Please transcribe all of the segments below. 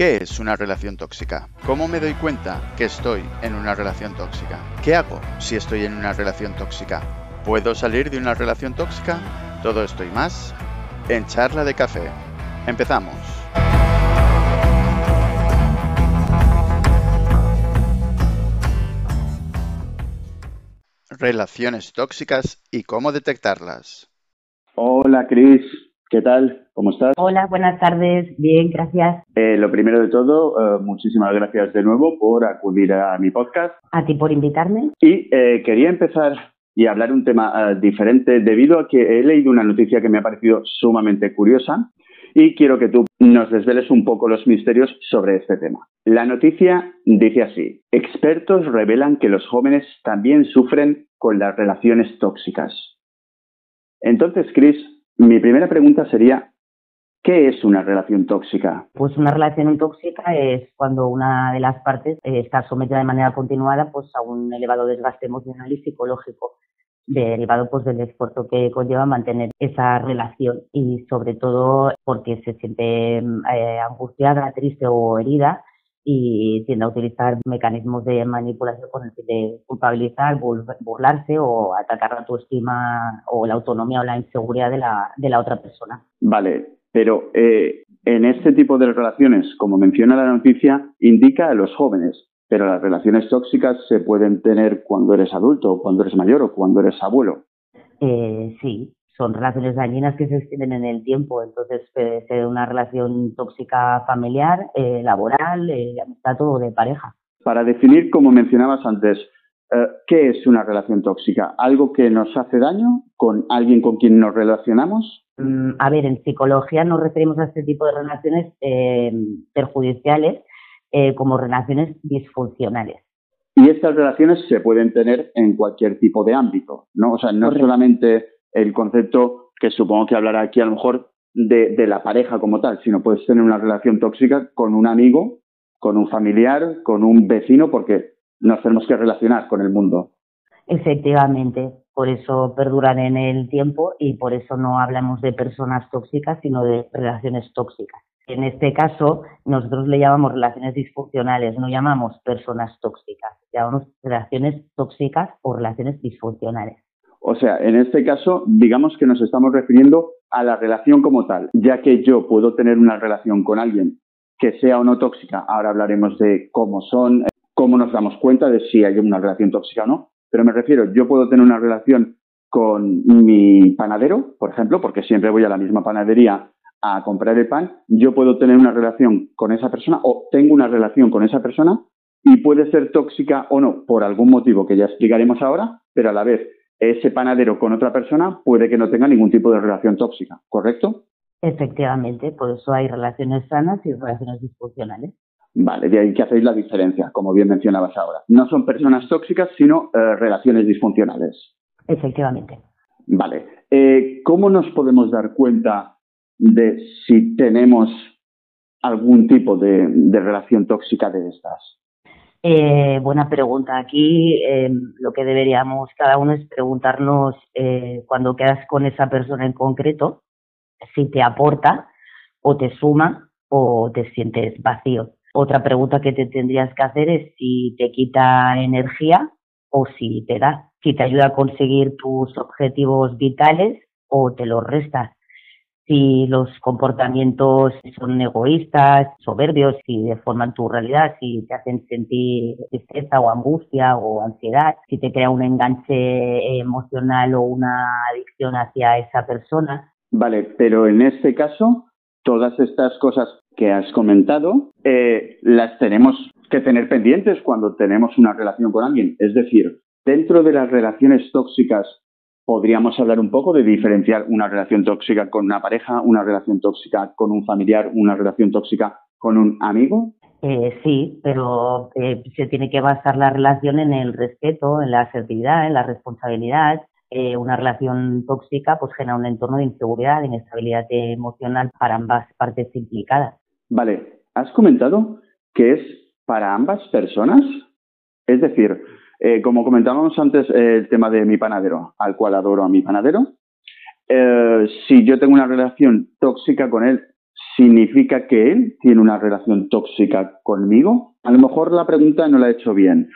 ¿Qué es una relación tóxica? ¿Cómo me doy cuenta que estoy en una relación tóxica? ¿Qué hago si estoy en una relación tóxica? ¿Puedo salir de una relación tóxica? Todo esto y más en charla de café. Empezamos. Relaciones tóxicas y cómo detectarlas. Hola Cris, ¿qué tal? ¿Cómo estás? Hola, buenas tardes. Bien, gracias. Eh, lo primero de todo, eh, muchísimas gracias de nuevo por acudir a mi podcast. A ti por invitarme. Y eh, quería empezar y hablar un tema diferente debido a que he leído una noticia que me ha parecido sumamente curiosa y quiero que tú nos desveles un poco los misterios sobre este tema. La noticia dice así, expertos revelan que los jóvenes también sufren con las relaciones tóxicas. Entonces, Chris, mi primera pregunta sería, ¿qué es una relación tóxica? Pues una relación tóxica es cuando una de las partes eh, está sometida de manera continuada pues, a un elevado desgaste emocional y psicológico derivado pues del esfuerzo que conlleva mantener esa relación y sobre todo porque se siente eh, angustiada, triste o herida y tiende a utilizar mecanismos de manipulación con el fin de culpabilizar, burlarse o atacar la autoestima o la autonomía o la inseguridad de la, de la otra persona. Vale, pero eh, en este tipo de relaciones, como menciona la noticia, indica a los jóvenes, pero las relaciones tóxicas se pueden tener cuando eres adulto, cuando eres mayor o cuando eres abuelo. Eh, sí, son relaciones dañinas que se extienden en el tiempo, entonces puede ser una relación tóxica familiar, eh, laboral, eh, amistad o de pareja. Para definir, como mencionabas antes, eh, ¿qué es una relación tóxica? ¿Algo que nos hace daño con alguien con quien nos relacionamos? Mm, a ver, en psicología nos referimos a este tipo de relaciones perjudiciales como relaciones disfuncionales. Y estas relaciones se pueden tener en cualquier tipo de ámbito, ¿no? O sea, no solamente el concepto que supongo que hablará aquí a lo mejor de, la pareja como tal, sino puedes tener una relación tóxica con un amigo, con un familiar, con un vecino, porque nos tenemos que relacionar con el mundo. Efectivamente, por eso perduran en el tiempo y por eso no hablamos de personas tóxicas, sino de relaciones tóxicas. En este caso, nosotros le llamamos relaciones disfuncionales, no llamamos personas tóxicas, llamamos relaciones tóxicas o relaciones disfuncionales. O sea, en este caso, digamos que nos estamos refiriendo a la relación como tal, ya que yo puedo tener una relación con alguien que sea o no tóxica. Ahora hablaremos de cómo son, cómo nos damos cuenta de si hay una relación tóxica o no. Pero me refiero, yo puedo tener una relación con mi panadero, por ejemplo, porque siempre voy a la misma panadería a comprar el pan, yo puedo tener una relación con esa persona o tengo una relación con esa persona y puede ser tóxica o no por algún motivo que ya explicaremos ahora, pero a la vez ese panadero con otra persona puede que no tenga ningún tipo de relación tóxica, ¿correcto? Efectivamente, por eso hay relaciones sanas y relaciones disfuncionales. Vale, de ahí que hacéis la diferencia, como bien mencionabas ahora. No son personas tóxicas, sino eh, relaciones disfuncionales. Efectivamente. Vale. Eh, ¿Cómo nos podemos dar cuenta de si tenemos algún tipo de relación tóxica de estas? Eh, buena pregunta. Aquí eh, lo que deberíamos cada uno es preguntarnos eh, cuando quedas con esa persona en concreto si te aporta o te suma o te sientes vacío. Otra pregunta que te tendrías que hacer es si te quita energía o si te da, si te ayuda a conseguir tus objetivos vitales o te los resta si los comportamientos son egoístas, soberbios, si deforman tu realidad, si te hacen sentir tristeza o angustia o ansiedad, si te crea un enganche emocional o una adicción hacia esa persona. Vale, pero en este caso, todas estas cosas que has comentado, eh, las tenemos que tener pendientes cuando tenemos una relación con alguien. Es decir, dentro de las relaciones tóxicas podríamos hablar un poco de diferenciar una relación tóxica con una pareja, una relación tóxica con un familiar, una relación tóxica con un amigo? Eh, sí, pero eh, se tiene que basar la relación en el respeto, en la asertividad, en la responsabilidad. Eh, una relación tóxica pues genera un entorno de inseguridad, de inestabilidad emocional para ambas partes implicadas. Vale, has comentado que es para ambas personas, es decir, eh, como comentábamos antes, eh, el tema de mi panadero, al cual adoro a mi panadero. Eh, si yo tengo una relación tóxica con él, ¿significa que él tiene una relación tóxica conmigo? A lo mejor la pregunta no la he hecho bien.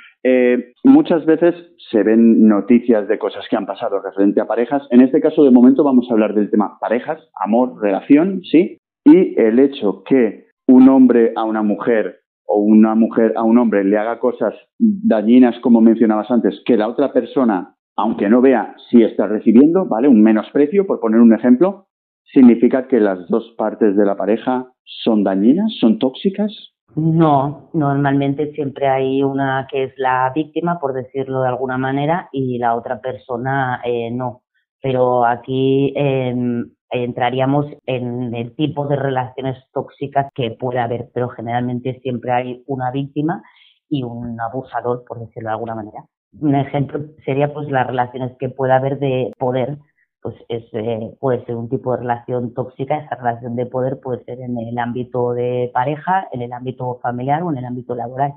Muchas veces se ven noticias de cosas que han pasado referente a parejas. En este caso, de momento, vamos a hablar del tema parejas, amor, relación, ¿sí? Y el hecho que un hombre a una mujer o una mujer a un hombre le haga cosas dañinas, como mencionabas antes, que la otra persona, aunque no vea si está recibiendo, ¿vale? Un menosprecio, por poner un ejemplo, significa que las dos partes de la pareja son dañinas, son tóxicas. No, normalmente siempre hay una que es la víctima, por decirlo de alguna manera, y la otra persona eh, no. Pero aquí em, entraríamos en el tipo de relaciones tóxicas que puede haber, pero generalmente siempre hay una víctima y un abusador, por decirlo de alguna manera. Un ejemplo sería pues las relaciones que puede haber de poder pues es, eh, puede ser un tipo de relación tóxica, esa relación de poder puede ser en el ámbito de pareja, en el ámbito familiar o en el ámbito laboral.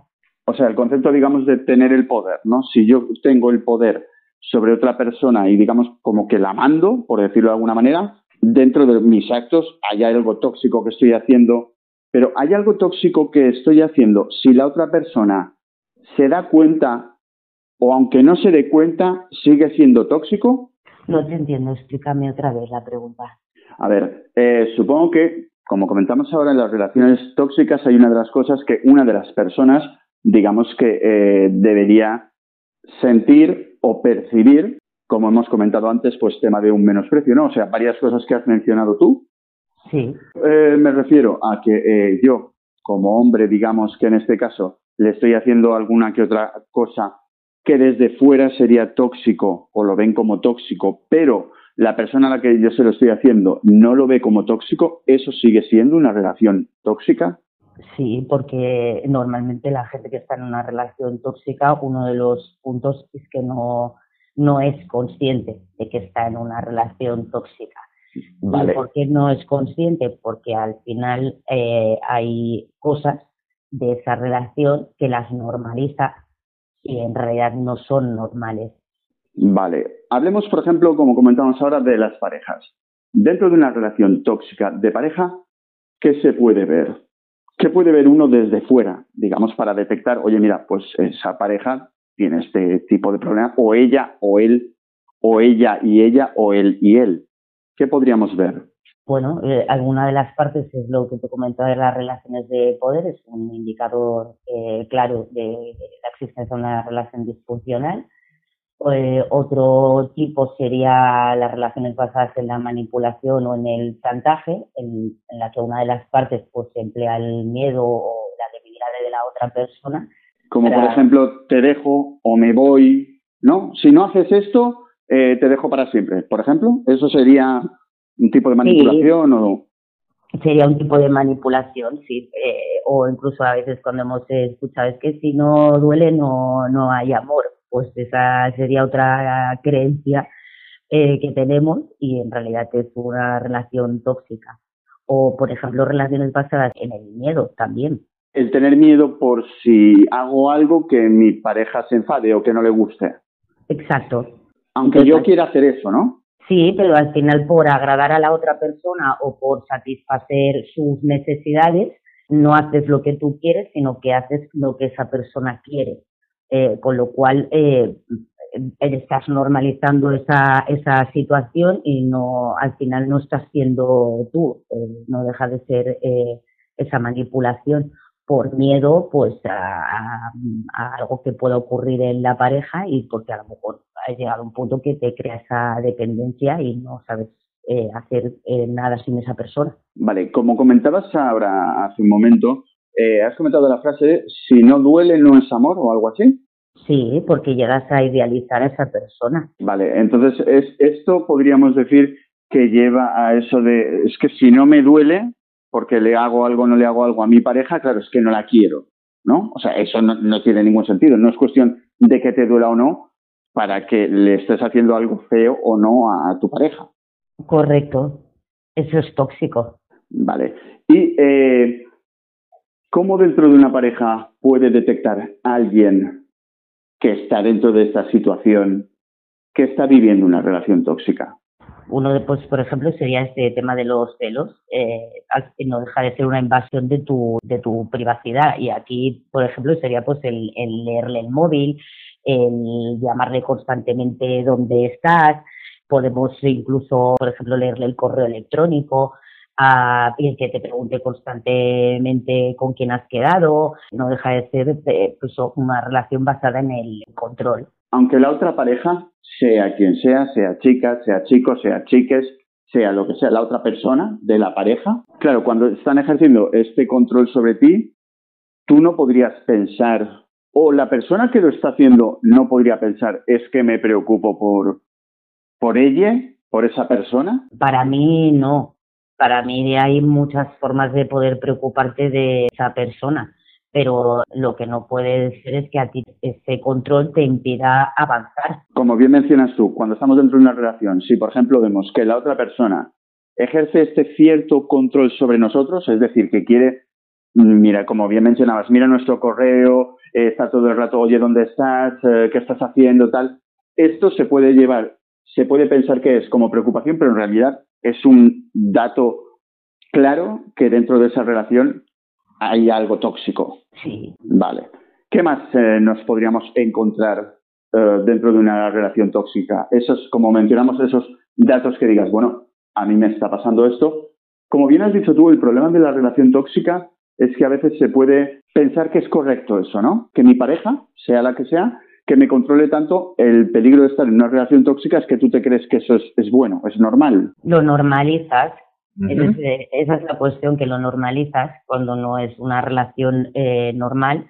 O sea, el concepto, digamos, de tener el poder, ¿no? Si yo tengo el poder sobre otra persona y, digamos, como que la mando, por decirlo de alguna manera, dentro de mis actos hay algo tóxico que estoy haciendo, pero hay algo tóxico que estoy haciendo si la otra persona se da cuenta o aunque no se dé cuenta, sigue siendo tóxico no te entiendo, explícame otra vez la pregunta. A ver, eh, supongo que, como comentamos ahora, en las relaciones tóxicas hay una de las cosas que una de las personas, digamos que eh, debería sentir o percibir, como hemos comentado antes, pues tema de un menosprecio, ¿no? O sea, varias cosas que has mencionado tú. Sí. Eh, me refiero a que yo, como hombre, digamos que en este caso le estoy haciendo alguna que otra cosa que desde fuera sería tóxico o lo ven como tóxico, pero la persona a la que yo se lo estoy haciendo no lo ve como tóxico, ¿eso sigue siendo una relación tóxica? Sí, porque normalmente la gente que está en una relación tóxica, uno de los puntos es que no, no es consciente de que está en una relación tóxica. Vale. por qué no es consciente? Porque al final eh, hay cosas de esa relación que las normaliza y en realidad no son normales. Vale, hablemos por ejemplo, como comentamos ahora, de las parejas. Dentro de una relación tóxica de pareja, ¿qué se puede ver? ¿Qué puede ver uno desde fuera, digamos, para detectar, oye, mira, pues esa pareja tiene este tipo de problema, o ella, o él, o ella y ella, o él y él? ¿Qué podríamos ver? Bueno, eh, alguna de las partes es lo que te comentaba de las relaciones de poder, es un indicador eh, claro de, la existencia de una relación disfuncional. Eh, otro tipo sería las relaciones basadas en la manipulación o en el chantaje, en, la que una de las partes pues emplea el miedo o la debilidad de la otra persona. Como por ejemplo, te dejo o me voy, ¿no? Si no haces esto, te dejo para siempre. Por ejemplo, eso sería un tipo de manipulación o sería un tipo de manipulación, sí, eh, o incluso a veces cuando hemos escuchado es que si no duele no, no hay amor, pues esa sería otra creencia eh, que tenemos y en realidad es una relación tóxica. O, por ejemplo, relaciones basadas en el miedo también. El tener miedo por si hago algo que mi pareja se enfade o que no le guste. Exacto. Aunque yo quiera hacer eso, ¿no? Sí, pero al final por agradar a la otra persona o por satisfacer sus necesidades, no haces lo que tú quieres, sino que haces lo que esa persona quiere. Eh, con lo cual eh, estás normalizando esa, esa situación y no al final no estás siendo tú, eh, no deja de ser esa manipulación por miedo pues a, algo que pueda ocurrir en la pareja y porque a lo mejor ha llegado a un punto que te crea esa dependencia y no sabes eh, hacer eh, nada sin esa persona. Vale, como comentabas ahora hace un momento, eh, has comentado la frase si no duele no es amor o algo así. Sí, porque llegas a idealizar a esa persona. Vale, entonces es, esto podríamos decir que lleva a eso de, es que si no me duele, porque le hago algo o no le hago algo a mi pareja, claro, es que no la quiero, ¿no? O sea, eso no, tiene ningún sentido. No es cuestión de que te duela o no para que le estés haciendo algo feo o no a, tu pareja. Correcto. Eso es tóxico. Vale. ¿Y eh, cómo dentro de una pareja puede detectar alguien que está dentro de esta situación, que está viviendo una relación tóxica? Uno, de, pues, por ejemplo, sería este tema de los celos. Eh, no deja de ser una invasión de tu, de tu privacidad. Y aquí, por ejemplo, sería pues el, leerle el móvil, el llamarle constantemente dónde estás. Podemos incluso, por ejemplo, leerle el correo electrónico, a, y que te pregunte constantemente con quién has quedado. No deja de ser eh, pues, una relación basada en el control. Aunque la otra pareja, sea quien sea, sea chica, sea chico, sea chiques, sea lo que sea, la otra persona de la pareja, claro, cuando están ejerciendo este control sobre ti, tú no podrías pensar, o la persona que lo está haciendo no podría pensar, es que me preocupo por, por ella, por esa persona. Para mí no, para mí hay muchas formas de poder preocuparte de esa persona, pero lo que no puede ser es que a ti ese control te impida avanzar. Como bien mencionas tú, cuando estamos dentro de una relación, si por ejemplo vemos que la otra persona ejerce este cierto control sobre nosotros, es decir, que quiere, mira, como bien mencionabas, mira nuestro correo, eh, está todo el rato, oye, ¿dónde estás? Eh, ¿Qué estás haciendo? Tal. Esto se puede llevar, se puede pensar que es como preocupación, pero en realidad es un dato claro que dentro de esa relación hay algo tóxico. Sí. Vale. ¿Qué más eh, nos podríamos encontrar eh, dentro de una relación tóxica? Esos, como mencionamos, esos datos que digas, bueno, a mí me está pasando esto. Como bien has dicho tú, el problema de la relación tóxica es que a veces se puede pensar que es correcto eso, ¿no? Que mi pareja, sea la que sea, que me controle tanto, el peligro de estar en una relación tóxica es que tú te crees que eso es, bueno, es normal. Lo normalizas. Esa es la cuestión, que lo normalizas cuando no es una relación eh, normal,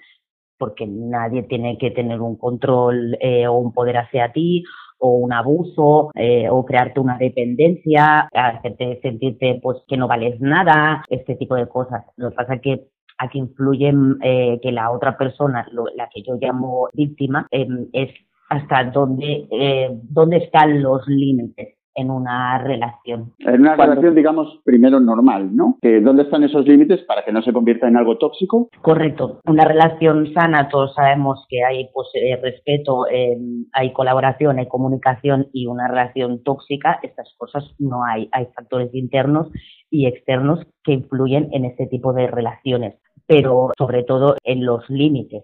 porque nadie tiene que tener un control eh, o un poder hacia ti o un abuso eh, o crearte una dependencia, hacerte sentirte pues que no vales nada, este tipo de cosas. Lo que pasa es que aquí influye eh, que la otra persona, la que yo llamo víctima, em, es hasta dónde, eh, dónde están los límites en una relación. En una relación, digamos, primero normal, ¿no? Que ¿Dónde están esos límites para que no se convierta en algo tóxico? Correcto. Una relación sana, todos sabemos que hay pues, eh, respeto, em, hay colaboración, hay comunicación y una relación tóxica, estas cosas no hay. Hay factores internos y externos que influyen en este tipo de relaciones pero sobre todo en los límites.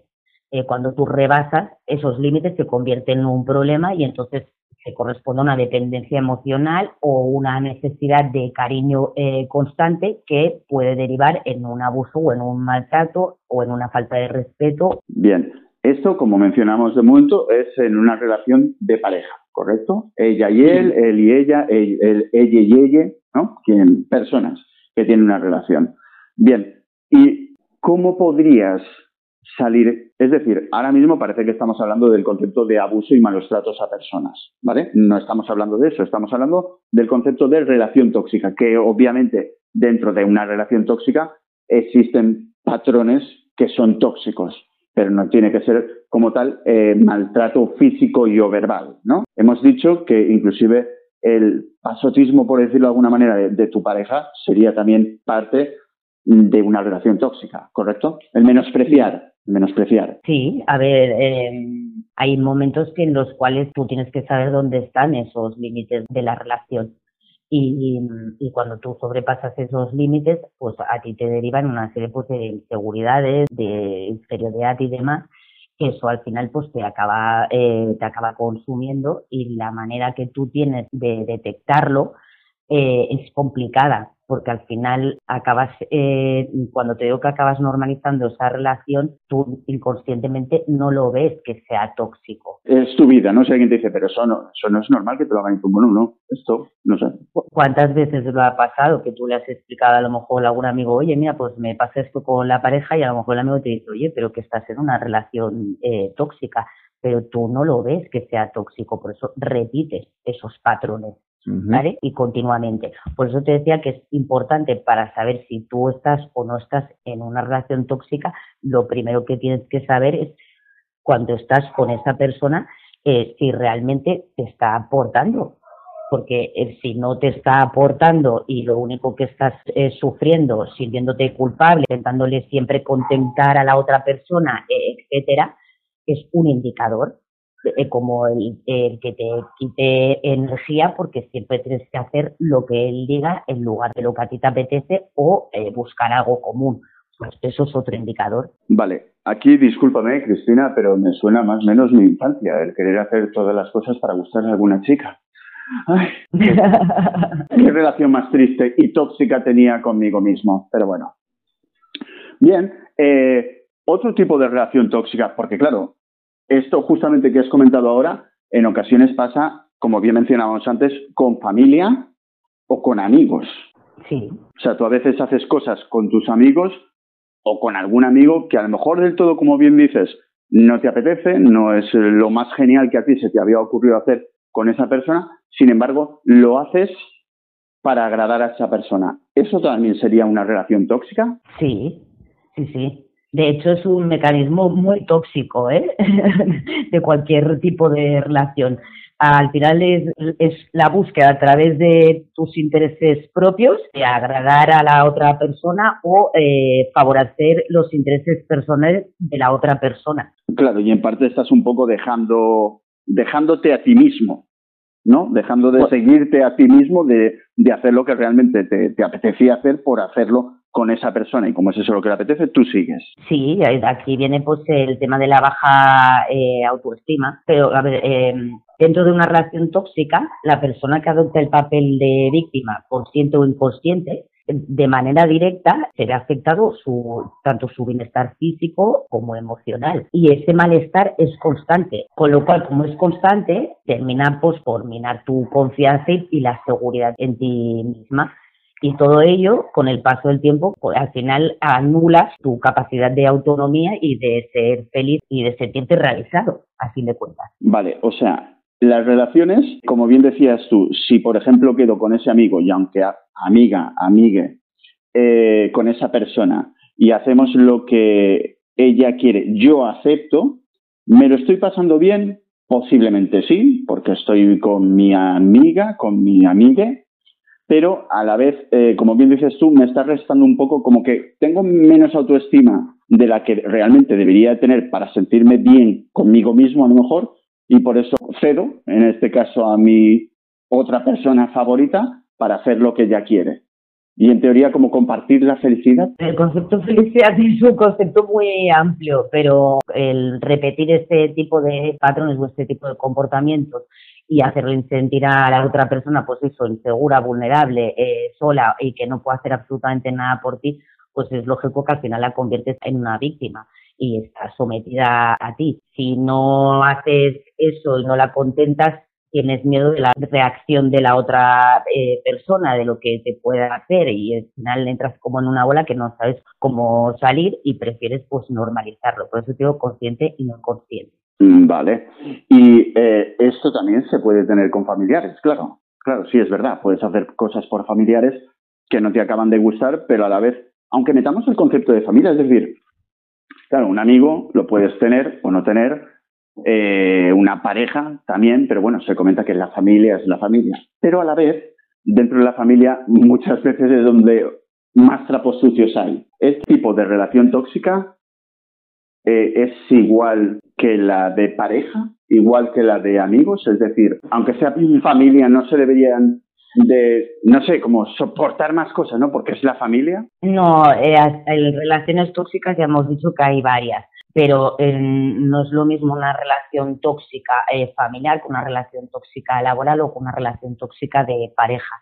Eh, cuando tú rebasas esos límites se convierte en un problema y entonces se corresponde a una dependencia emocional o una necesidad de cariño eh, constante que puede derivar en un abuso o en un maltrato o en una falta de respeto. Bien, esto, como mencionamos de momento, es en una relación de pareja, ¿correcto? Ella y él, él y ella, ella y ella, ¿no? Personas que tienen una relación. Bien, y ¿cómo podrías salir? Es decir, ahora mismo parece que estamos hablando del concepto de abuso y malos tratos a personas, ¿vale? No estamos hablando de eso, estamos hablando del concepto de relación tóxica, que obviamente dentro de una relación tóxica existen patrones que son tóxicos, pero no tiene que ser como tal eh, maltrato físico y o verbal, ¿no? Hemos dicho que inclusive el pasotismo, por decirlo de alguna manera, de tu pareja sería también parte de una relación tóxica, ¿correcto? El menospreciar, menospreciar. Sí, a ver, eh, hay momentos en los cuales tú tienes que saber dónde están esos límites de la relación. Y, y, cuando tú sobrepasas esos límites, pues a ti te derivan una serie pues, de inseguridades, de inferioridad y demás, que eso al final pues te acaba, eh, te acaba consumiendo y la manera que tú tienes de detectarlo eh, es complicada porque al final acabas, eh, cuando te digo que acabas normalizando esa relación, tú inconscientemente no lo ves que sea tóxico. Es tu vida, ¿no? Si alguien te dice, pero eso no, eso no es normal que te lo hagan, tú, bueno, no, esto, no sé. ¿Cuántas veces lo ha pasado que tú le has explicado a lo mejor a algún amigo, oye, mira, pues me pasa esto con la pareja y a lo mejor el amigo te dice, oye, pero que estás en una relación eh, tóxica, pero tú no lo ves que sea tóxico, por eso repites esos patrones. Y continuamente. Por eso te decía que es importante para saber si tú estás o no estás en una relación tóxica, lo primero que tienes que saber es cuando estás con esa persona, eh, si realmente te está aportando. Porque eh, si no te está aportando y lo único que estás eh, sufriendo, sintiéndote culpable, intentándole siempre contentar a la otra persona, etcétera, es un indicador como el, que te quite energía porque siempre tienes que hacer lo que él diga en lugar de lo que a ti te apetece o eh, buscar algo común. Pues eso es otro indicador. Vale, aquí discúlpame Cristina, pero me suena más o menos mi infancia, el querer hacer todas las cosas para gustar a alguna chica. Ay, qué, relación más triste y tóxica tenía conmigo mismo, pero bueno. Bien, eh, otro tipo de relación tóxica, porque claro, esto justamente que has comentado ahora, en ocasiones pasa, como bien mencionábamos antes, con familia o con amigos. Sí. O sea, tú a veces haces cosas con tus amigos o con algún amigo que a lo mejor del todo, como bien dices, no te apetece, no es lo más genial que a ti se te había ocurrido hacer con esa persona, sin embargo, lo haces para agradar a esa persona. ¿Eso también sería una relación tóxica? Sí, sí, sí. De hecho, es un mecanismo muy tóxico ¿eh? de cualquier tipo de relación. Al final es, es, la búsqueda a través de tus intereses propios de agradar a la otra persona o eh, favorecer los intereses personales de la otra persona. Claro, y en parte estás un poco dejando, dejándote a ti mismo, ¿no? Dejando de pues seguirte a ti mismo, de, de hacer lo que realmente te, te apetecía hacer por hacerlo con esa persona y como es eso lo que le apetece, tú sigues. Sí, aquí viene pues el tema de la baja eh, autoestima, pero a ver, em, dentro de una relación tóxica, la persona que adopta el papel de víctima, consciente o inconsciente, de manera directa se ve afectado su, tanto su bienestar físico como emocional. Y ese malestar es constante, con lo cual, como es constante, termina pues, por minar tu confianza y la seguridad en ti misma. Y todo ello, con el paso del tiempo, al final anulas tu capacidad de autonomía y de ser feliz y de sentirte realizado, a fin de cuentas. Vale, o sea, las relaciones, como bien decías tú, si por ejemplo quedo con ese amigo y aunque amiga, amigue, eh, con esa persona y hacemos lo que ella quiere, yo acepto, ¿me lo estoy pasando bien? Posiblemente sí, porque estoy con mi amiga, con mi amigue, pero a la vez, eh, como bien dices tú, me está restando un poco como que tengo menos autoestima de la que realmente debería tener para sentirme bien conmigo mismo a lo mejor y por eso cedo, en este caso a mi otra persona favorita, para hacer lo que ella quiere. Y en teoría, como compartir la felicidad. El concepto felicidad es un concepto muy amplio, pero el repetir este tipo de patrones o este tipo de comportamientos y hacerle sentir a la otra persona, pues eso, insegura, vulnerable, eh, sola y que no puede hacer absolutamente nada por ti, pues es lógico que al final la conviertes en una víctima y está sometida a ti. Si no haces eso y no la contentas, tienes miedo de la reacción de la otra eh, persona, de lo que te pueda hacer y al final entras como en una bola que no sabes cómo salir y prefieres pues normalizarlo. Por eso digo consciente y no consciente. Mm, vale. Y eh, esto también se puede tener con familiares, claro. Claro, sí es verdad. Puedes hacer cosas por familiares que no te acaban de gustar, pero a la vez, aunque metamos el concepto de familia, es decir, claro, un amigo lo puedes tener o no tener, eh, una pareja también, pero bueno, se comenta que la familia es la familia. Pero a la vez, dentro de la familia, muchas veces es donde más trapos sucios hay. Este tipo de relación tóxica eh, es igual que la de pareja, igual que la de amigos, es decir, aunque sea familia, no se deberían de, no sé, como soportar más cosas, ¿no? Porque es la familia. No, eh, en relaciones tóxicas ya hemos dicho que hay varias, pero eh, no es lo mismo una relación tóxica eh, familiar que una relación tóxica laboral o con una relación tóxica de pareja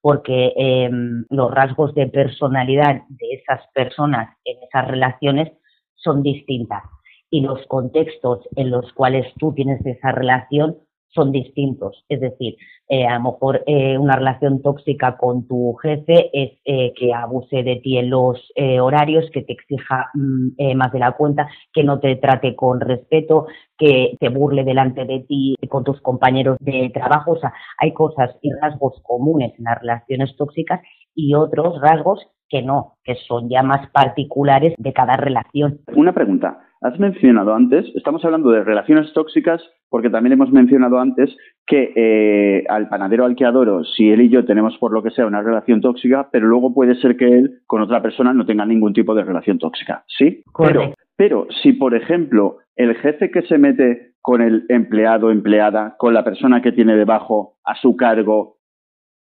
porque em, los rasgos de personalidad de esas personas en esas relaciones son distintas. Y los contextos en los cuales tú tienes esa relación son distintos. Es decir, eh, a lo mejor eh, una relación tóxica con tu jefe es eh, que abuse de ti en los horarios, que te exija mm, más de la cuenta, que no te trate con respeto, que te burle delante de ti con tus compañeros de trabajo. O sea, hay cosas y rasgos comunes en las relaciones tóxicas y otros rasgos que no, que son ya más particulares de cada relación. Una pregunta. Has mencionado antes, estamos hablando de relaciones tóxicas porque también hemos mencionado antes que eh, al panadero al que adoro, si él y yo tenemos por lo que sea una relación tóxica, pero luego puede ser que él con otra persona no tenga ningún tipo de relación tóxica, ¿sí? Correcto. Pero, pero si, por ejemplo, el jefe que se mete con el empleado, empleada, con la persona que tiene debajo a su cargo,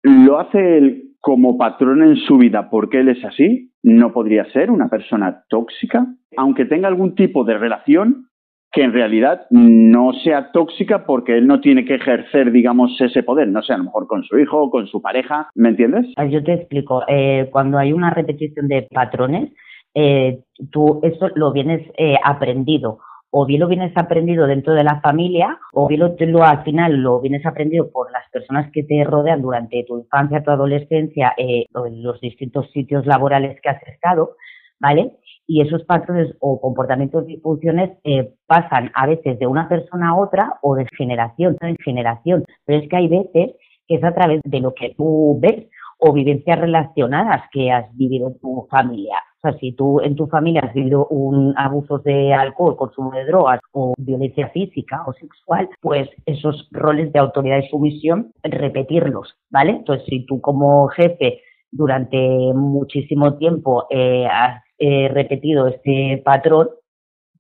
¿lo hace él como patrón en su vida porque él es así? ¿No podría ser una persona tóxica? Aunque tenga algún tipo de relación, que en realidad no sea tóxica porque él no tiene que ejercer, digamos, ese poder, no sé, a lo mejor con su hijo, con su pareja, ¿me entiendes? Yo te explico, eh, cuando hay una repetición de patrones, eh, tú eso lo vienes eh, aprendido o bien lo vienes aprendido dentro de la familia, o bien lo, al final lo vienes aprendido por las personas que te rodean durante tu infancia, tu adolescencia, eh, en los distintos sitios laborales que has estado, ¿vale? Y esos patrones o comportamientos y funciones eh, pasan a veces de una persona a otra o de generación en generación, pero es que hay veces que es a través de lo que tú ves o vivencias relacionadas que has vivido en tu familia sea, si tú en tu familia has vivido un abusos de alcohol, consumo de drogas o violencia física o sexual, pues esos roles de autoridad y sumisión, repetirlos, ¿vale? Entonces, si tú como jefe durante muchísimo tiempo eh, has eh, repetido este patrón,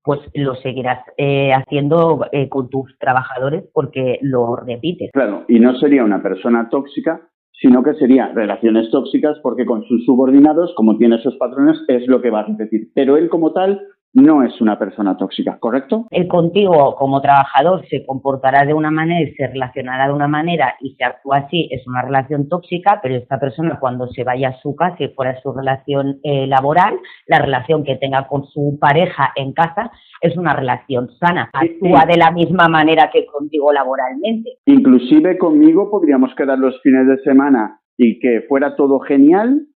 pues lo seguirás eh, haciendo con tus trabajadores porque lo repites. Claro, y no sería una persona tóxica sino que sería relaciones tóxicas porque con sus subordinados, como tiene esos patrones, es lo que va a repetir. Pero él como tal no es una persona tóxica, ¿correcto? Él contigo como trabajador se comportará de una manera y se relacionará de una manera y se actúa así, es una relación tóxica, pero esta persona cuando se vaya a su casa y fuera su relación eh, laboral, la relación que tenga con su pareja en casa es una relación sana, actúa de la misma manera que contigo laboralmente. Inclusive conmigo podríamos quedar los fines de semana y que fuera todo genial,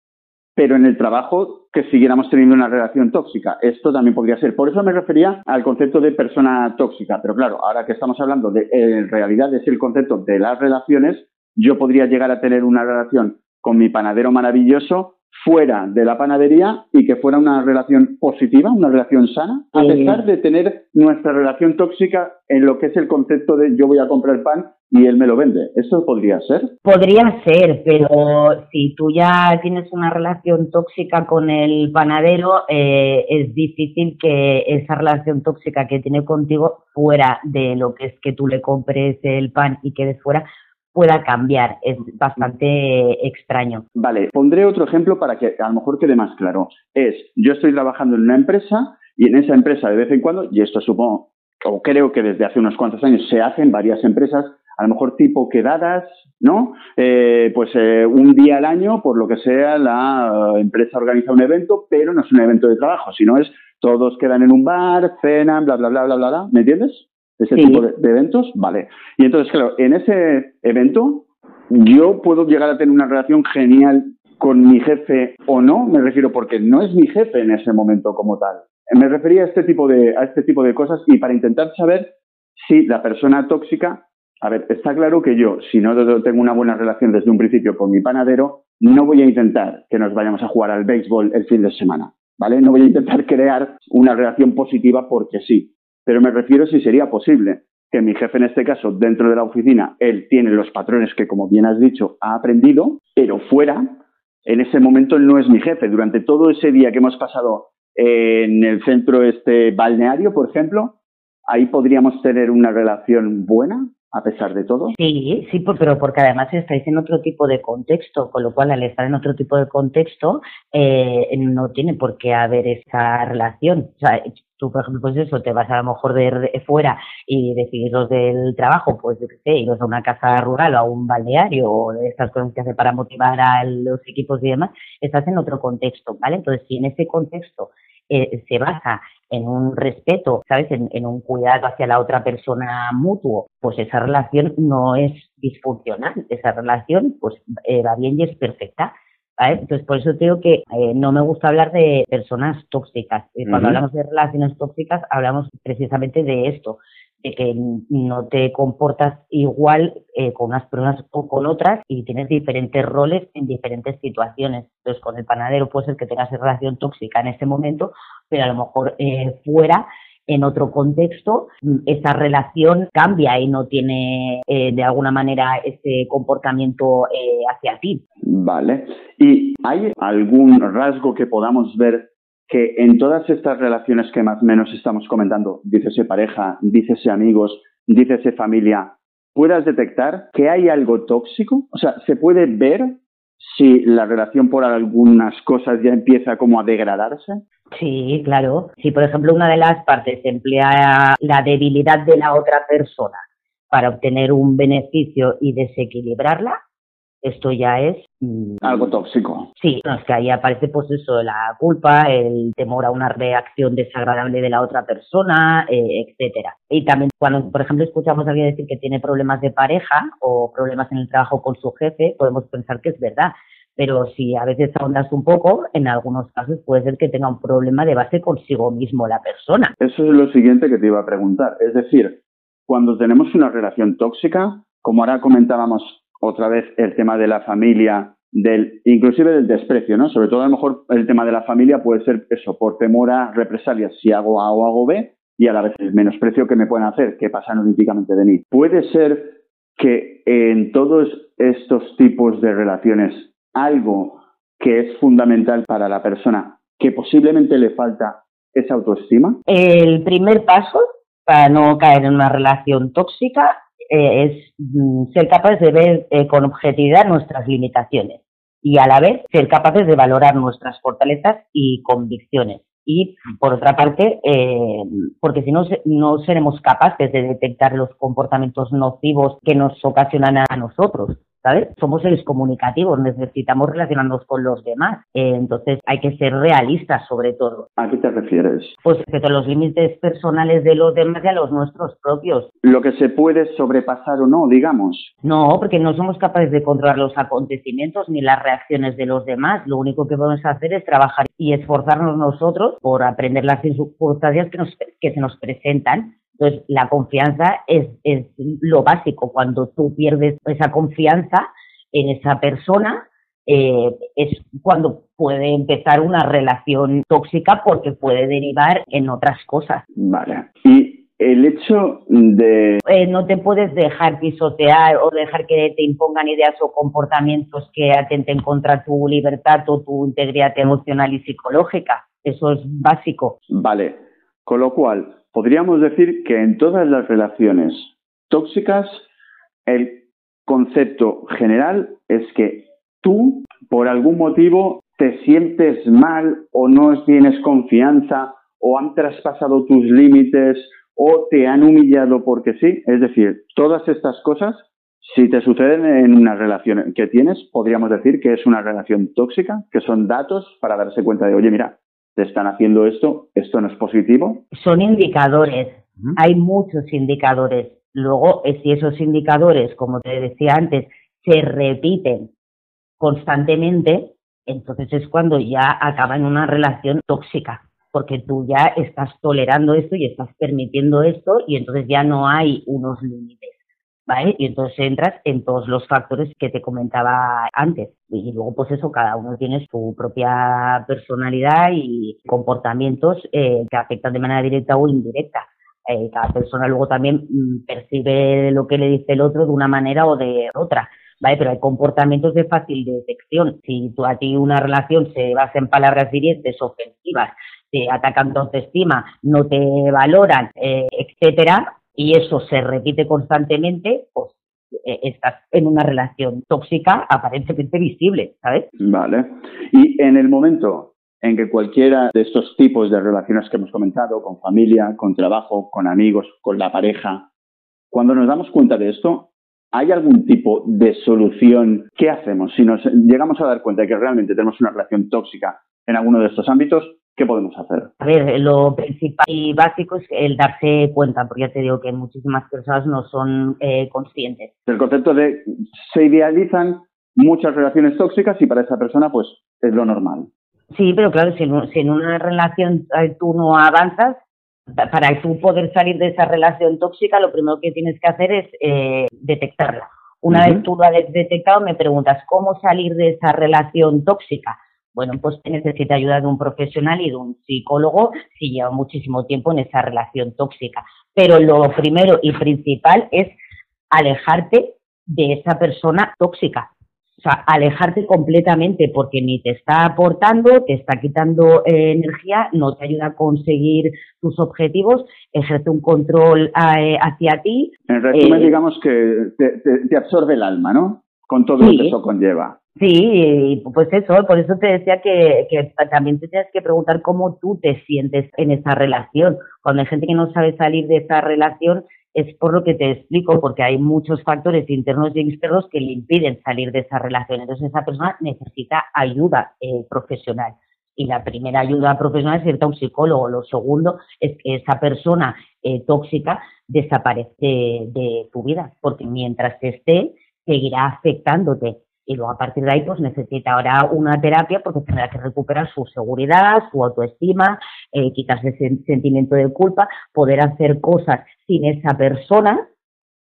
pero en el trabajo que siguiéramos teniendo una relación tóxica. Esto también podría ser. Por eso me refería al concepto de persona tóxica. Pero claro, ahora que estamos hablando de, en realidad es el concepto de las relaciones, yo podría llegar a tener una relación con mi panadero maravilloso fuera de la panadería y que fuera una relación positiva, una relación sana, a pesar de tener nuestra relación tóxica en lo que es el concepto de yo voy a comprar pan y él me lo vende. ¿Eso podría ser? Podría ser, pero si tú ya tienes una relación tóxica con el panadero, eh, es difícil que esa relación tóxica que tiene contigo fuera de lo que es que tú le compres el pan y quedes fuera, pueda cambiar. Es bastante extraño. Vale, pondré otro ejemplo para que a lo mejor quede más claro. Es, yo estoy trabajando en una empresa y en esa empresa de vez en cuando, y esto supongo, o creo que desde hace unos cuantos años se hace en varias empresas, a lo mejor tipo quedadas, ¿no? Eh, pues eh, un día al año, por lo que sea, la empresa organiza un evento, pero no es un evento de trabajo, sino es todos quedan en un bar, cenan, bla, bla, bla, bla, bla, bla, ¿me entiendes? Ese tipo de, eventos, vale. Y entonces, claro, en ese evento yo puedo llegar a tener una relación genial con mi jefe o no, me refiero porque no es mi jefe en ese momento como tal. Me refería a este tipo de, a este tipo de cosas y para intentar saber si la persona tóxica, a ver, está claro que yo, si no tengo una buena relación desde un principio con mi panadero, no voy a intentar que nos vayamos a jugar al béisbol el fin de semana, ¿vale? No voy a intentar crear una relación positiva porque sí. Pero me refiero si sería posible que mi jefe, en este caso, dentro de la oficina, él tiene los patrones que, como bien has dicho, ha aprendido, pero fuera, en ese momento él no es mi jefe. Durante todo ese día que hemos pasado en el centro este balneario, por ejemplo, ahí podríamos tener una relación buena, a pesar de todo. Sí, sí, pero porque además estáis en otro tipo de contexto, con lo cual al estar en otro tipo de contexto eh, no tiene por qué haber esa relación. O sea, tú, por ejemplo, pues eso, te vas a lo mejor de, fuera y decides los del trabajo, pues yo qué sé, irnos a una casa rural o a un balneario o estas cosas que hace para motivar a los equipos y demás, estás en otro contexto, ¿vale? Entonces, si en ese contexto eh, se basa en un respeto, ¿sabes? En, un cuidado hacia la otra persona mutuo, pues esa relación no es disfuncional, esa relación pues eh, va bien y es perfecta. Entonces, por eso digo que eh, no me gusta hablar de personas tóxicas. Eh, cuando hablamos de relaciones tóxicas, hablamos precisamente de esto, de que no te comportas igual eh, con unas personas o con otras y tienes diferentes roles en diferentes situaciones. Entonces, con el panadero puede ser que tengas relación tóxica en ese momento, pero a lo mejor fuera en otro contexto, esa relación cambia y no tiene eh, de alguna manera ese comportamiento eh, hacia ti. Vale. ¿Y hay algún rasgo que podamos ver que en todas estas relaciones que más o menos estamos comentando, dícese pareja, dícese amigos, dícese familia, puedas detectar que hay algo tóxico? O sea, ¿se puede ver si la relación por algunas cosas ya empieza como a degradarse? Sí, claro. Si, por ejemplo, una de las partes emplea la debilidad de la otra persona para obtener un beneficio y desequilibrarla, esto ya es... Mm, Algo tóxico. Sí, es que ahí aparece pues eso, la culpa, el temor a una reacción desagradable de la otra persona, eh, etcétera. Y también cuando, por ejemplo, escuchamos a alguien decir que tiene problemas de pareja o problemas en el trabajo con su jefe, podemos pensar que es verdad. Pero si a veces ahondas un poco, en algunos casos puede ser que tenga un problema de base consigo mismo la persona. Eso es lo siguiente que te iba a preguntar. Es decir, cuando tenemos una relación tóxica, como ahora comentábamos otra vez el tema de la familia, del, inclusive del desprecio, ¿no? Sobre todo a lo mejor el tema de la familia puede ser eso, por temor a represalias si hago A o hago B y a la vez el menosprecio que me pueden hacer, que pasan olímpicamente de mí. Puede ser que en todos estos tipos de relaciones algo que es fundamental para la persona, que posiblemente le falta esa autoestima. El primer paso para no caer en una relación tóxica eh, es mm, ser capaces de ver eh, con objetividad nuestras limitaciones y a la vez ser capaces de valorar nuestras fortalezas y convicciones. Y por otra parte, eh, porque si no, no seremos capaces de detectar los comportamientos nocivos que nos ocasionan a nosotros. ¿Sabes? Somos seres comunicativos, necesitamos relacionarnos con los demás. Eh, entonces hay que ser realistas sobre todo. ¿A qué te refieres? Pues respecto a los límites personales de los demás y a los nuestros propios. Lo que se puede sobrepasar o no, digamos. No, porque no somos capaces de controlar los acontecimientos ni las reacciones de los demás. Lo único que podemos hacer es trabajar y esforzarnos nosotros por aprender las circunstancias que, nos, que se nos presentan entonces, la confianza es, es lo básico. Cuando tú pierdes esa confianza en esa persona, eh, es cuando puede empezar una relación tóxica porque puede derivar en otras cosas. Vale. Y el hecho de... Eh, no te puedes dejar pisotear o dejar que te impongan ideas o comportamientos que atenten contra tu libertad o tu integridad emocional y psicológica. Eso es básico. Vale. Con lo cual, podríamos decir que en todas las relaciones tóxicas el concepto general es que tú, por algún motivo, te sientes mal o no tienes confianza o han traspasado tus límites o te han humillado porque sí. Es decir, todas estas cosas, si te suceden en una relación que tienes, podríamos decir que es una relación tóxica, que son datos para darse cuenta de, oye, mira, están haciendo esto, esto no es positivo. Son indicadores, hay muchos indicadores. Luego, si esos indicadores, como te decía antes, se repiten constantemente, entonces es cuando ya acaba en una relación tóxica, porque tú ya estás tolerando esto y estás permitiendo esto y entonces ya no hay unos límites. Y entonces entras en todos los factores que te comentaba antes. Y luego, pues eso, cada uno tiene su propia personalidad y comportamientos eh, que afectan de manera directa o indirecta. Eh, cada persona luego también mm, percibe lo que le dice el otro de una manera o de otra. ¿vale? Pero hay comportamientos de fácil detección. Si tú, a ti una relación se basa en palabras directas, ofensivas, te atacan tu autoestima, no te valoran, eh, etcétera, y eso se repite constantemente, pues eh, estás en una relación tóxica aparentemente visible, ¿sabes? Vale. Y en el momento en que cualquiera de estos tipos de relaciones que hemos comentado, con familia, con trabajo, con amigos, con la pareja, cuando nos damos cuenta de esto, ¿hay algún tipo de solución? ¿Qué hacemos? Si nos llegamos a dar cuenta de que realmente tenemos una relación tóxica en alguno de estos ámbitos, ¿qué podemos hacer? A ver, lo principal y básico es el darse cuenta, porque ya te digo que muchísimas personas no son eh, conscientes. El concepto de se idealizan muchas relaciones tóxicas y para esa persona pues es lo normal. Sí, pero claro, si en, una relación eh, tú no avanzas, para tú poder salir de esa relación tóxica, lo primero que tienes que hacer es eh, detectarla. Una vez tú lo has detectado, me preguntas, ¿cómo salir de esa relación tóxica? Bueno, pues necesita ayuda de un profesional y de un psicólogo si lleva muchísimo tiempo en esa relación tóxica. Pero lo primero y principal es alejarte de esa persona tóxica. O sea, alejarte completamente porque ni te está aportando, te está quitando eh, energía, no te ayuda a conseguir tus objetivos, ejerce un control eh, hacia ti. En resumen, digamos que te, absorbe el alma, ¿no? Con todo lo que eso conlleva. Sí, pues eso, por eso te decía que, también te tienes que preguntar cómo tú te sientes en esa relación. Cuando hay gente que no sabe salir de esa relación, es por lo que te explico, porque hay muchos factores internos y externos que le impiden salir de esa relación. Entonces esa persona necesita ayuda eh, profesional. Y la primera ayuda profesional es irte a un psicólogo. Lo segundo es que esa persona eh, tóxica desaparece de, tu vida, porque mientras esté, seguirá afectándote y luego a partir de ahí pues necesita ahora una terapia porque tendrá que recuperar su seguridad, su autoestima, eh, quitarse sentimiento de culpa, poder hacer cosas sin esa persona,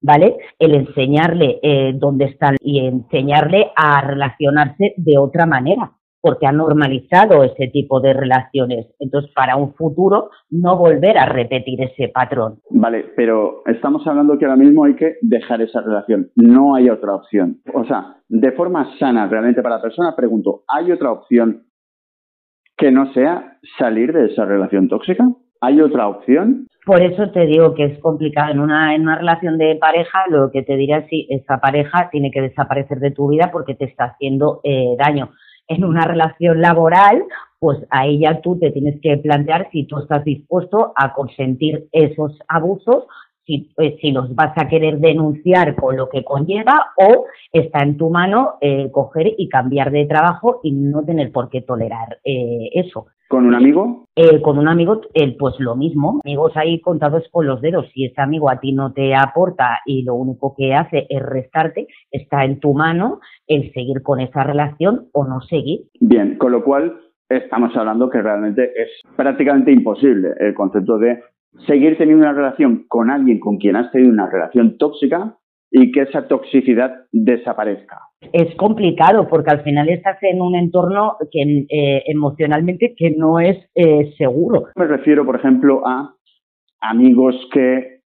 ¿vale? El enseñarle eh, dónde están y enseñarle a relacionarse de otra manera porque ha normalizado ese tipo de relaciones. Entonces, para un futuro, no volver a repetir ese patrón. Vale, pero estamos hablando que ahora mismo hay que dejar esa relación. No hay otra opción. O sea, de forma sana realmente para la persona, pregunto, ¿hay otra opción que no sea salir de esa relación tóxica? ¿Hay otra opción? Por eso te digo que es complicado. En una, en una relación de pareja, lo que te diría es si esa pareja tiene que desaparecer de tu vida porque te está haciendo eh, daño en una relación laboral, pues ahí ya tú te tienes que plantear si tú estás dispuesto a consentir esos abusos, si, eh, si los vas a querer denunciar con lo que conlleva o está en tu mano eh, coger y cambiar de trabajo y no tener por qué tolerar eh, eso. ¿Con un amigo? Eh, con un amigo, eh, pues lo mismo. Amigos ahí contados con los dedos. Si ese amigo a ti no te aporta y lo único que hace es restarte, está en tu mano el seguir con esa relación o no seguir. Bien, con lo cual estamos hablando que realmente es prácticamente imposible el concepto de seguir teniendo una relación con alguien con quien has tenido una relación tóxica y que esa toxicidad desaparezca. Es complicado porque al final estás en un entorno que eh, emocionalmente que no es eh, seguro. Me refiero, por ejemplo, a amigos que,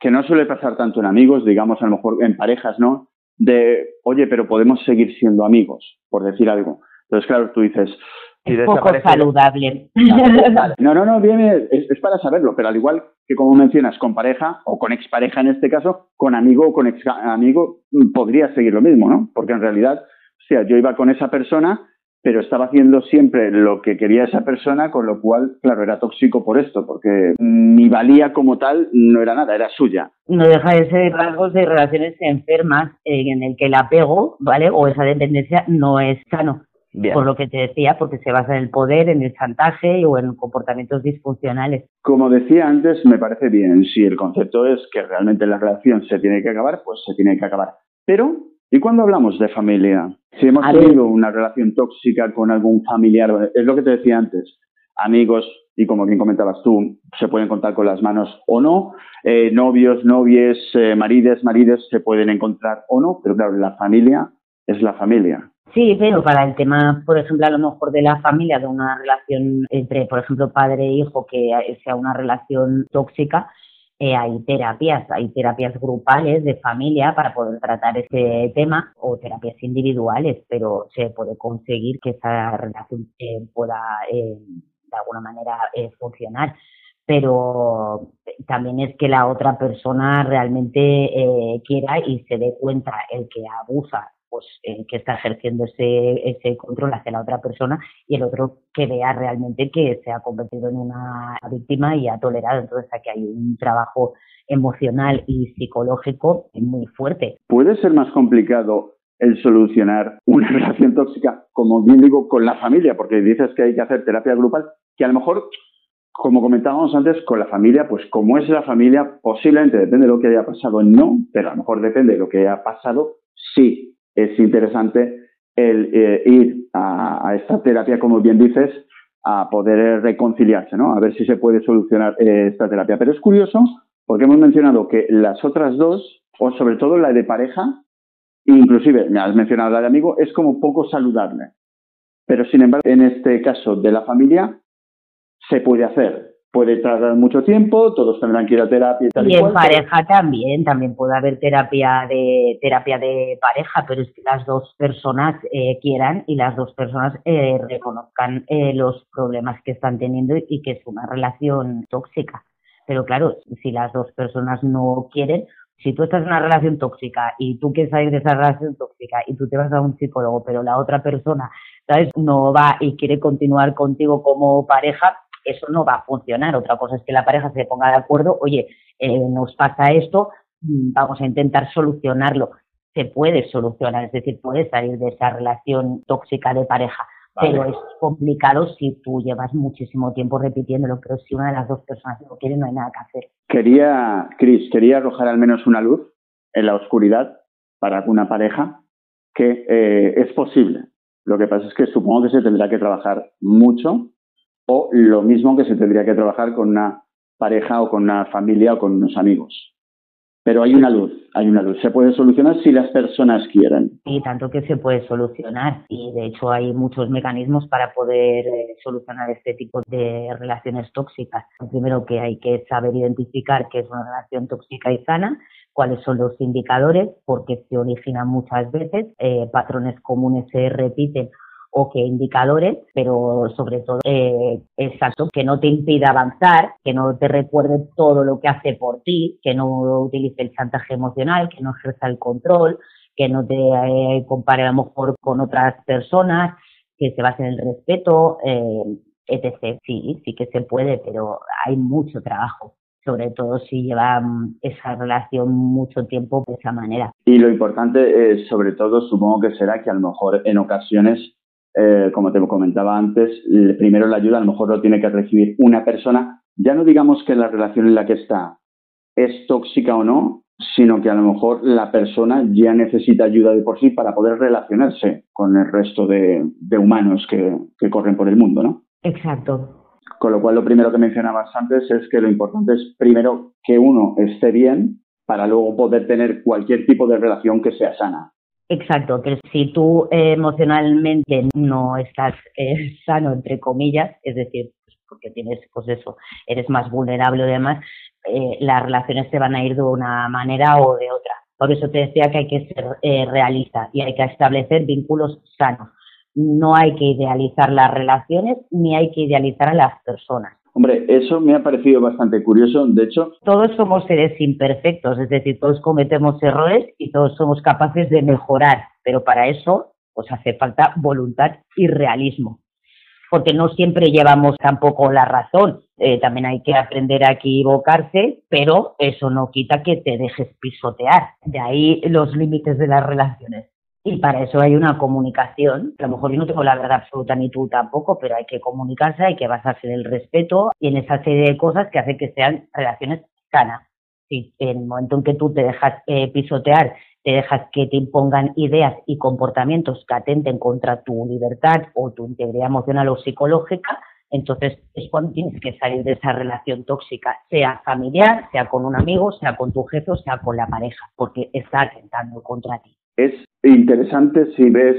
que no suele pasar tanto en amigos, digamos a lo mejor en parejas, ¿no? De, oye, pero podemos seguir siendo amigos, por decir algo. Entonces, claro, tú dices, es poco saludable. No, no, no, bien, es, es, para saberlo, pero al igual que como mencionas, con pareja o con expareja en este caso, con amigo o con ex amigo, mm, podría seguir lo mismo, ¿no? Porque en realidad, o sea, yo iba con esa persona, pero estaba haciendo siempre lo que quería esa persona, con lo cual, claro, era tóxico por esto, porque mi valía como tal no era nada, era suya. No deja de ser rasgos de relaciones enfermas en el que el apego, ¿vale? O esa dependencia no es sano. Por lo que te decía, porque se basa en el poder, en el chantaje o en comportamientos disfuncionales. Como decía antes, me parece bien. Si el concepto es que realmente la relación se tiene que acabar, pues se tiene que acabar. Pero, ¿y cuando hablamos de familia? Si hemos tenido una relación tóxica con algún familiar, es lo que te decía antes, amigos, y como bien comentabas tú, se pueden contar con las manos o no, eh, novios, novies, eh, marides, marides se pueden encontrar o no, pero claro, la familia es la familia. Sí, pero para el tema, por ejemplo, a lo mejor de la familia, de una relación entre, por ejemplo, padre e hijo, que sea una relación tóxica, eh, hay terapias, hay terapias grupales de familia para poder tratar ese tema o terapias individuales, pero se puede conseguir que esa relación eh, pueda eh, de alguna manera funcionar. Pero también es que la otra persona realmente quiera y se dé cuenta el que abusa pues que está ejerciendo ese, ese control hacia la otra persona y el otro que vea realmente que se ha convertido en una víctima y ha tolerado. Entonces aquí hay un trabajo emocional y psicológico muy fuerte. ¿Puede ser más complicado el solucionar una relación tóxica, como bien digo, con la familia? Porque dices que hay que hacer terapia grupal, que a lo mejor como comentábamos antes, con la familia, pues como es la familia, posiblemente depende de lo que haya pasado, no, pero a lo mejor depende de lo que haya pasado, sí es interesante el eh, ir a, esta terapia, como bien dices, a poder reconciliarse, ¿no? A ver si se puede solucionar eh, esta terapia. Pero es curioso porque hemos mencionado que las otras dos, o sobre todo la de pareja, inclusive me has mencionado la de amigo, es como poco saludable. Pero sin embargo, en este caso de la familia, se puede hacer. Puede tardar mucho tiempo, todos tendrán que ir a terapia y tal. Y, en pareja también, también puede haber terapia de terapia de pareja, pero es que las dos personas eh, quieran y las dos personas eh, reconozcan eh, los problemas que están teniendo y que es una relación tóxica. Pero claro, si las dos personas no quieren, si tú estás en una relación tóxica y tú quieres salir de esa relación tóxica y tú te vas a un psicólogo, pero la otra persona, ¿sabes? No va y quiere continuar contigo como pareja, eso no va a funcionar. Otra cosa es que la pareja se ponga de acuerdo, oye, eh, nos pasa esto, mm, vamos a intentar solucionarlo. Se puede solucionar, es decir, puedes salir de esa relación tóxica de pareja, pero es complicado si tú llevas muchísimo tiempo repitiéndolo, pero si una de las dos personas no quiere, no hay nada que hacer. Quería, Cris, quería arrojar al menos una luz en la oscuridad para una pareja que eh, es posible. Lo que pasa es que supongo que se tendrá que trabajar mucho o lo mismo que se tendría que trabajar con una pareja o con una familia o con unos amigos. Pero hay una luz, hay una luz. Se puede solucionar si las personas quieren. Y tanto que se puede solucionar. Y de hecho hay muchos mecanismos para poder eh, solucionar este tipo de relaciones tóxicas. Lo primero que hay que saber identificar qué es una relación tóxica y sana, cuáles son los indicadores, porque se originan muchas veces, eh, patrones comunes se repiten o qué indicadores, pero sobre todo, eh, exacto, que no te impida avanzar, que no te recuerde todo lo que hace por ti, que no utilice el chantaje emocional, que no ejerza el control, que no te eh, compare a lo mejor con otras personas, que se base en el respeto, eh, etc. Sí, sí que se puede, pero hay mucho trabajo sobre todo si lleva esa relación mucho tiempo de esa manera. Y lo importante, sobre todo, supongo que será que a lo mejor en ocasiones eh, como te comentaba antes, primero la ayuda a lo mejor lo tiene que recibir una persona, ya no digamos que la relación en la que está es tóxica o no, sino que a lo mejor la persona ya necesita ayuda de por sí para poder relacionarse con el resto de, humanos que, que, corren por el mundo, ¿no? Exacto. Con lo cual, lo primero que mencionabas antes es que lo importante es primero que uno esté bien para luego poder tener cualquier tipo de relación que sea sana. Exacto, que si tú eh, emocionalmente no estás eh, sano, entre comillas, es decir, pues, porque tienes, pues eso, eres más vulnerable o demás, eh, las relaciones se van a ir de una manera o de otra. Por eso te decía que hay que ser realista y hay que establecer vínculos sanos. No hay que idealizar las relaciones ni hay que idealizar a las personas. Hombre, eso me ha parecido bastante curioso. De hecho, todos somos seres imperfectos, es decir, todos cometemos errores y todos somos capaces de mejorar, pero para eso pues hace falta voluntad y realismo, porque no siempre llevamos tampoco la razón. Eh, también hay que aprender a equivocarse, pero eso no quita que te dejes pisotear. De ahí los límites de las relaciones. Y para eso hay una comunicación. A lo mejor yo no tengo la verdad absoluta ni tú tampoco, pero hay que comunicarse, hay que basarse en el respeto y en esa serie de cosas que hacen que sean relaciones sanas. Si en el momento en que tú te dejas eh, pisotear, te dejas que te impongan ideas y comportamientos que atenten contra tu libertad o tu integridad emocional o psicológica, entonces es cuando tienes que salir de esa relación tóxica, sea familiar, sea con un amigo, sea con tu jefe o sea con la pareja, porque está atentando contra ti. Es interesante si ves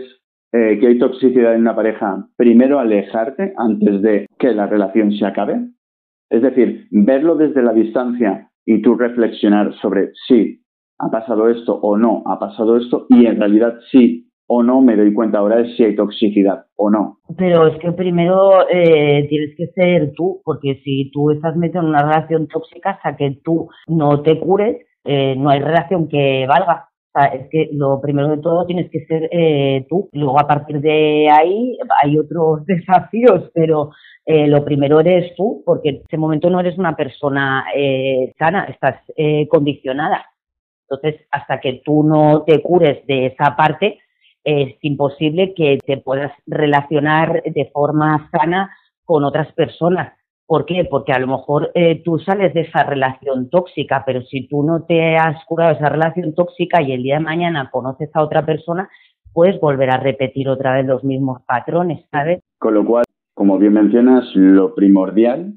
eh, que hay toxicidad en una pareja, primero alejarte antes de que la relación se acabe. Es decir, verlo desde la distancia y tú reflexionar sobre si ha pasado esto o no ha pasado esto y en realidad sí o no me doy cuenta ahora de si hay toxicidad o no. Pero es que primero eh, tienes que ser tú, porque si tú estás metido en una relación tóxica hasta que tú no te cures, eh, no hay relación que valga es que lo primero de todo tienes que ser eh, tú. Luego a partir de ahí hay otros desafíos, pero eh, lo primero eres tú, porque en ese momento no eres una persona eh, sana, estás condicionada. Entonces, hasta que tú no te cures de esa parte, es imposible que te puedas relacionar de forma sana con otras personas. ¿Por qué? Porque a lo mejor eh, tú sales de esa relación tóxica, pero si tú no te has curado esa relación tóxica y el día de mañana conoces a otra persona, puedes volver a repetir otra vez los mismos patrones, ¿sabes? Con lo cual, como bien mencionas, lo primordial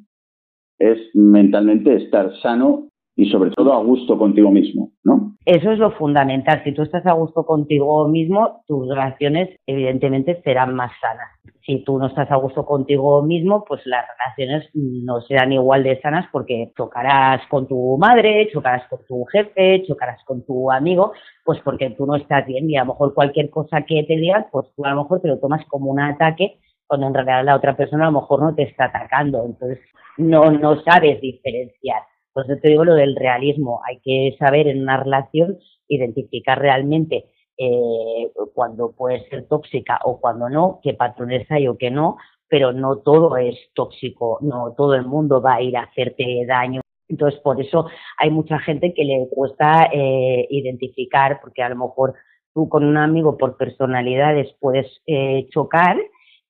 es mentalmente estar sano y sobre todo a gusto contigo mismo, ¿no? Eso es lo fundamental. Si tú estás a gusto contigo mismo, tus relaciones evidentemente serán más sanas. Si tú no estás a gusto contigo mismo, pues las relaciones no serán igual de sanas porque chocarás con tu madre, chocarás con tu jefe, chocarás con tu amigo, pues porque tú no estás bien y a lo mejor cualquier cosa que te digan, pues tú a lo mejor te lo tomas como un ataque cuando en realidad la otra persona a lo mejor no te está atacando. Entonces no, no sabes diferenciar. Por eso te digo lo del realismo. Hay que saber en una relación identificar realmente eh, cuando puede ser tóxica o cuando no, qué patrones hay o qué no, pero no todo es tóxico, no todo el mundo va a ir a hacerte daño. Entonces, por eso hay mucha gente que le cuesta eh, identificar, porque a lo mejor tú con un amigo por personalidades puedes eh, chocar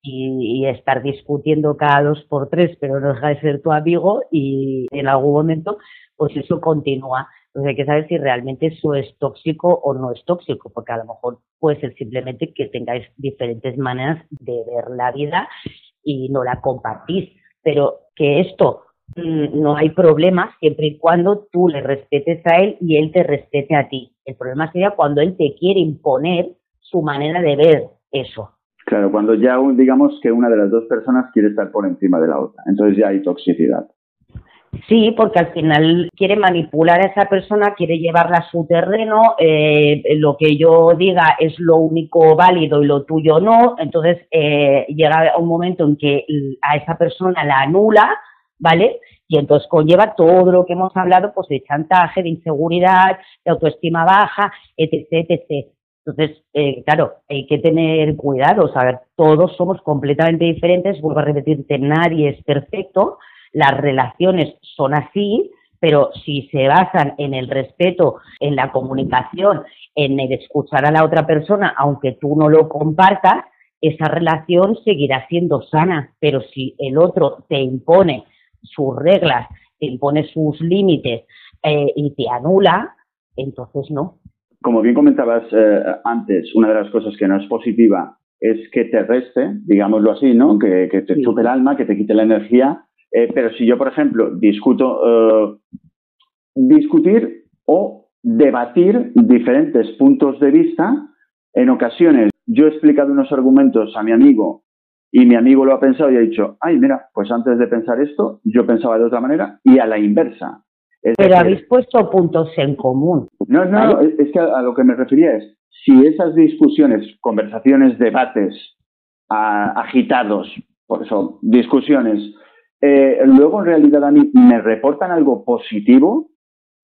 y, estar discutiendo cada dos por tres, pero no deja de ser tu amigo y en algún momento pues eso continúa. Entonces hay que saber si realmente eso es tóxico o no es tóxico, porque a lo mejor puede ser simplemente que tengáis diferentes maneras de ver la vida y no la compartís, pero que esto mm, no hay problema siempre y cuando tú le respetes a él y él te respete a ti. El problema sería cuando él te quiere imponer su manera de ver eso. Claro, cuando ya digamos que una de las dos personas quiere estar por encima de la otra, entonces ya hay toxicidad. Sí, porque al final quiere manipular a esa persona, quiere llevarla a su terreno, eh, lo que yo diga es lo único válido y lo tuyo no, entonces eh, llega un momento en que a esa persona la anula, ¿vale? Y entonces conlleva todo lo que hemos hablado, pues de chantaje, de inseguridad, de autoestima baja, etc., etc. Entonces, eh, claro, hay que tener cuidado, saber, todos somos completamente diferentes, vuelvo a repetirte, nadie es perfecto, las relaciones son así, pero si se basan en el respeto, en la comunicación, en el escuchar a la otra persona, aunque tú no lo compartas, esa relación seguirá siendo sana, pero si el otro te impone sus reglas, te impone sus límites eh, y te anula, entonces no como bien comentabas eh, antes, una de las cosas que no es positiva es que te reste, digámoslo así, ¿no? Que, te chupe el alma, que te quite la energía. Eh, pero si yo, por ejemplo, discuto, eh, discutir o debatir diferentes puntos de vista, en ocasiones yo he explicado unos argumentos a mi amigo y mi amigo lo ha pensado y ha dicho, ay, mira, pues antes de pensar esto, yo pensaba de otra manera y a la inversa. Pero habéis puesto puntos en común. No, no, es que a, lo que me refería es, si esas discusiones, conversaciones, debates agitados, por eso, discusiones, eh, luego en realidad a mí me reportan algo positivo,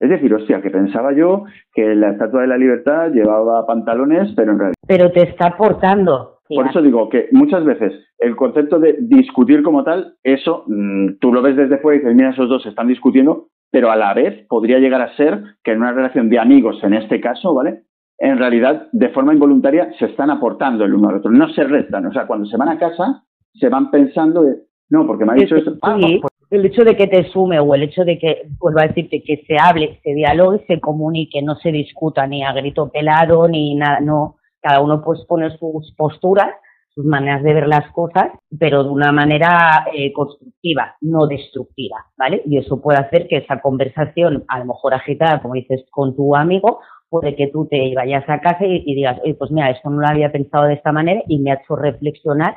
es decir, hostia, que pensaba yo que la Estatua de la Libertad llevaba pantalones, pero en realidad... Pero te está aportando. Por eso digo que muchas veces el concepto de discutir como tal, eso mm, tú lo ves desde fuera y dices, mira, esos dos están discutiendo, pero a la vez podría llegar a ser que en una relación de amigos, en este caso, ¿vale? En realidad, de forma involuntaria, se están aportando el uno al otro, no se restan. O sea, cuando se van a casa, se van pensando, de, no, porque me ha dicho esto. Sí, el hecho de que te sume o el hecho de que, vuelvo a decirte, que se hable, se dialogue, se comunique, no se discuta ni a grito pelado ni nada, no. Cada uno pues pone sus posturas sus maneras de ver las cosas, pero de una manera eh, constructiva, no destructiva, ¿vale? Y eso puede hacer que esa conversación, a lo mejor agitada, como dices, con tu amigo, puede que tú te vayas a casa y, digas, pues mira, esto no lo había pensado de esta manera y me ha hecho reflexionar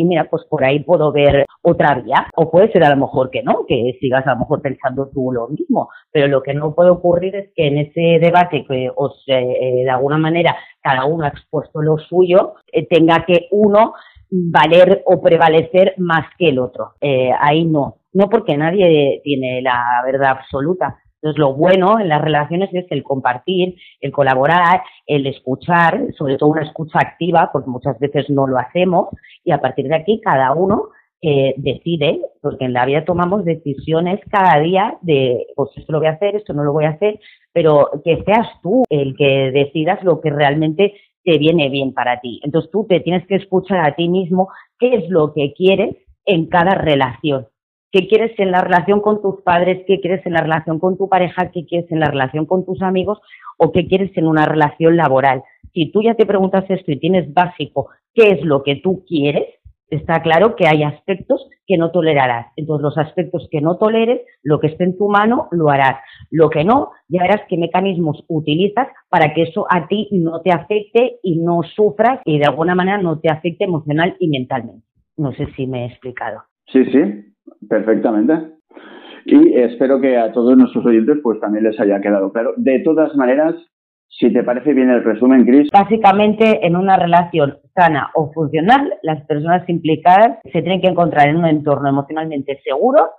y mira, pues por ahí puedo ver otra vía. O puede ser a lo mejor que no, que sigas a lo mejor pensando tú lo mismo, pero lo que no puede ocurrir es que en ese debate que os, eh, de alguna manera cada uno ha expuesto lo suyo, eh, tenga que uno valer o prevalecer más que el otro. Eh, ahí no. No porque nadie tiene la verdad absoluta, entonces, lo bueno en las relaciones es el compartir, el colaborar, el escuchar, sobre todo una escucha activa, porque muchas veces no lo hacemos, y a partir de aquí cada uno eh, decide, porque en la vida tomamos decisiones cada día de, pues esto lo voy a hacer, esto no lo voy a hacer, pero que seas tú el que decidas lo que realmente te viene bien para ti. Entonces tú te tienes que escuchar a ti mismo qué es lo que quieres en cada relación qué quieres en la relación con tus padres, qué quieres en la relación con tu pareja, qué quieres en la relación con tus amigos o qué quieres en una relación laboral. Si tú ya te preguntas esto y tienes básico qué es lo que tú quieres, está claro que hay aspectos que no tolerarás. Entonces, los aspectos que no toleres, lo que esté en tu mano, lo harás. Lo que no, ya verás qué mecanismos utilizas para que eso a ti no te afecte y no sufras y de alguna manera no te afecte emocional y mentalmente. No sé si me he explicado. Sí, sí, perfectamente. Y espero que a todos nuestros oyentes pues también les haya quedado claro. De todas maneras, si te parece bien el resumen, Cris. Básicamente, en una relación sana o funcional, las personas implicadas se tienen que encontrar en un entorno emocionalmente seguro,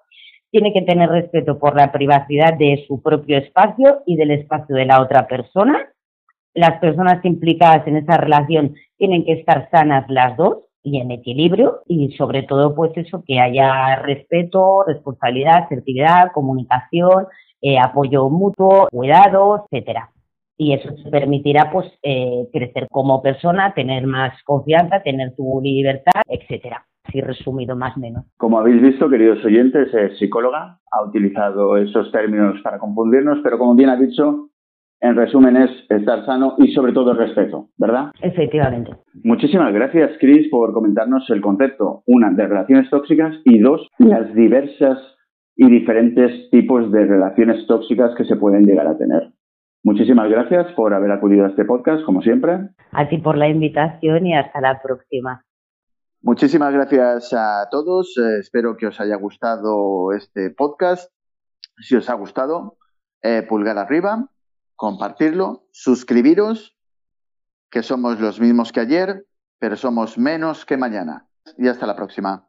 tienen que tener respeto por la privacidad de su propio espacio y del espacio de la otra persona. Las personas implicadas en esa relación tienen que estar sanas las dos y en equilibrio y sobre todo pues eso que haya respeto, responsabilidad, asertividad, comunicación, eh, apoyo mutuo, cuidado, etcétera y eso te permitirá pues eh, crecer como persona, tener más confianza, tener tu libertad, etcétera. Así resumido más o menos. Como habéis visto, queridos oyentes, es psicóloga, ha utilizado esos términos para confundirnos, pero como bien ha dicho, en resumen es estar sano y sobre todo el respeto, ¿verdad? Efectivamente. Muchísimas gracias, Chris, por comentarnos el concepto, una, de relaciones tóxicas y dos, las diversas y diferentes tipos de relaciones tóxicas que se pueden llegar a tener. Muchísimas gracias por haber acudido a este podcast, como siempre. A ti por la invitación y hasta la próxima. Muchísimas gracias a todos. Eh, espero que os haya gustado este podcast. Si os ha gustado, eh, pulgar arriba, compartirlo, suscribiros, que somos los mismos que ayer, pero somos menos que mañana. Y hasta la próxima.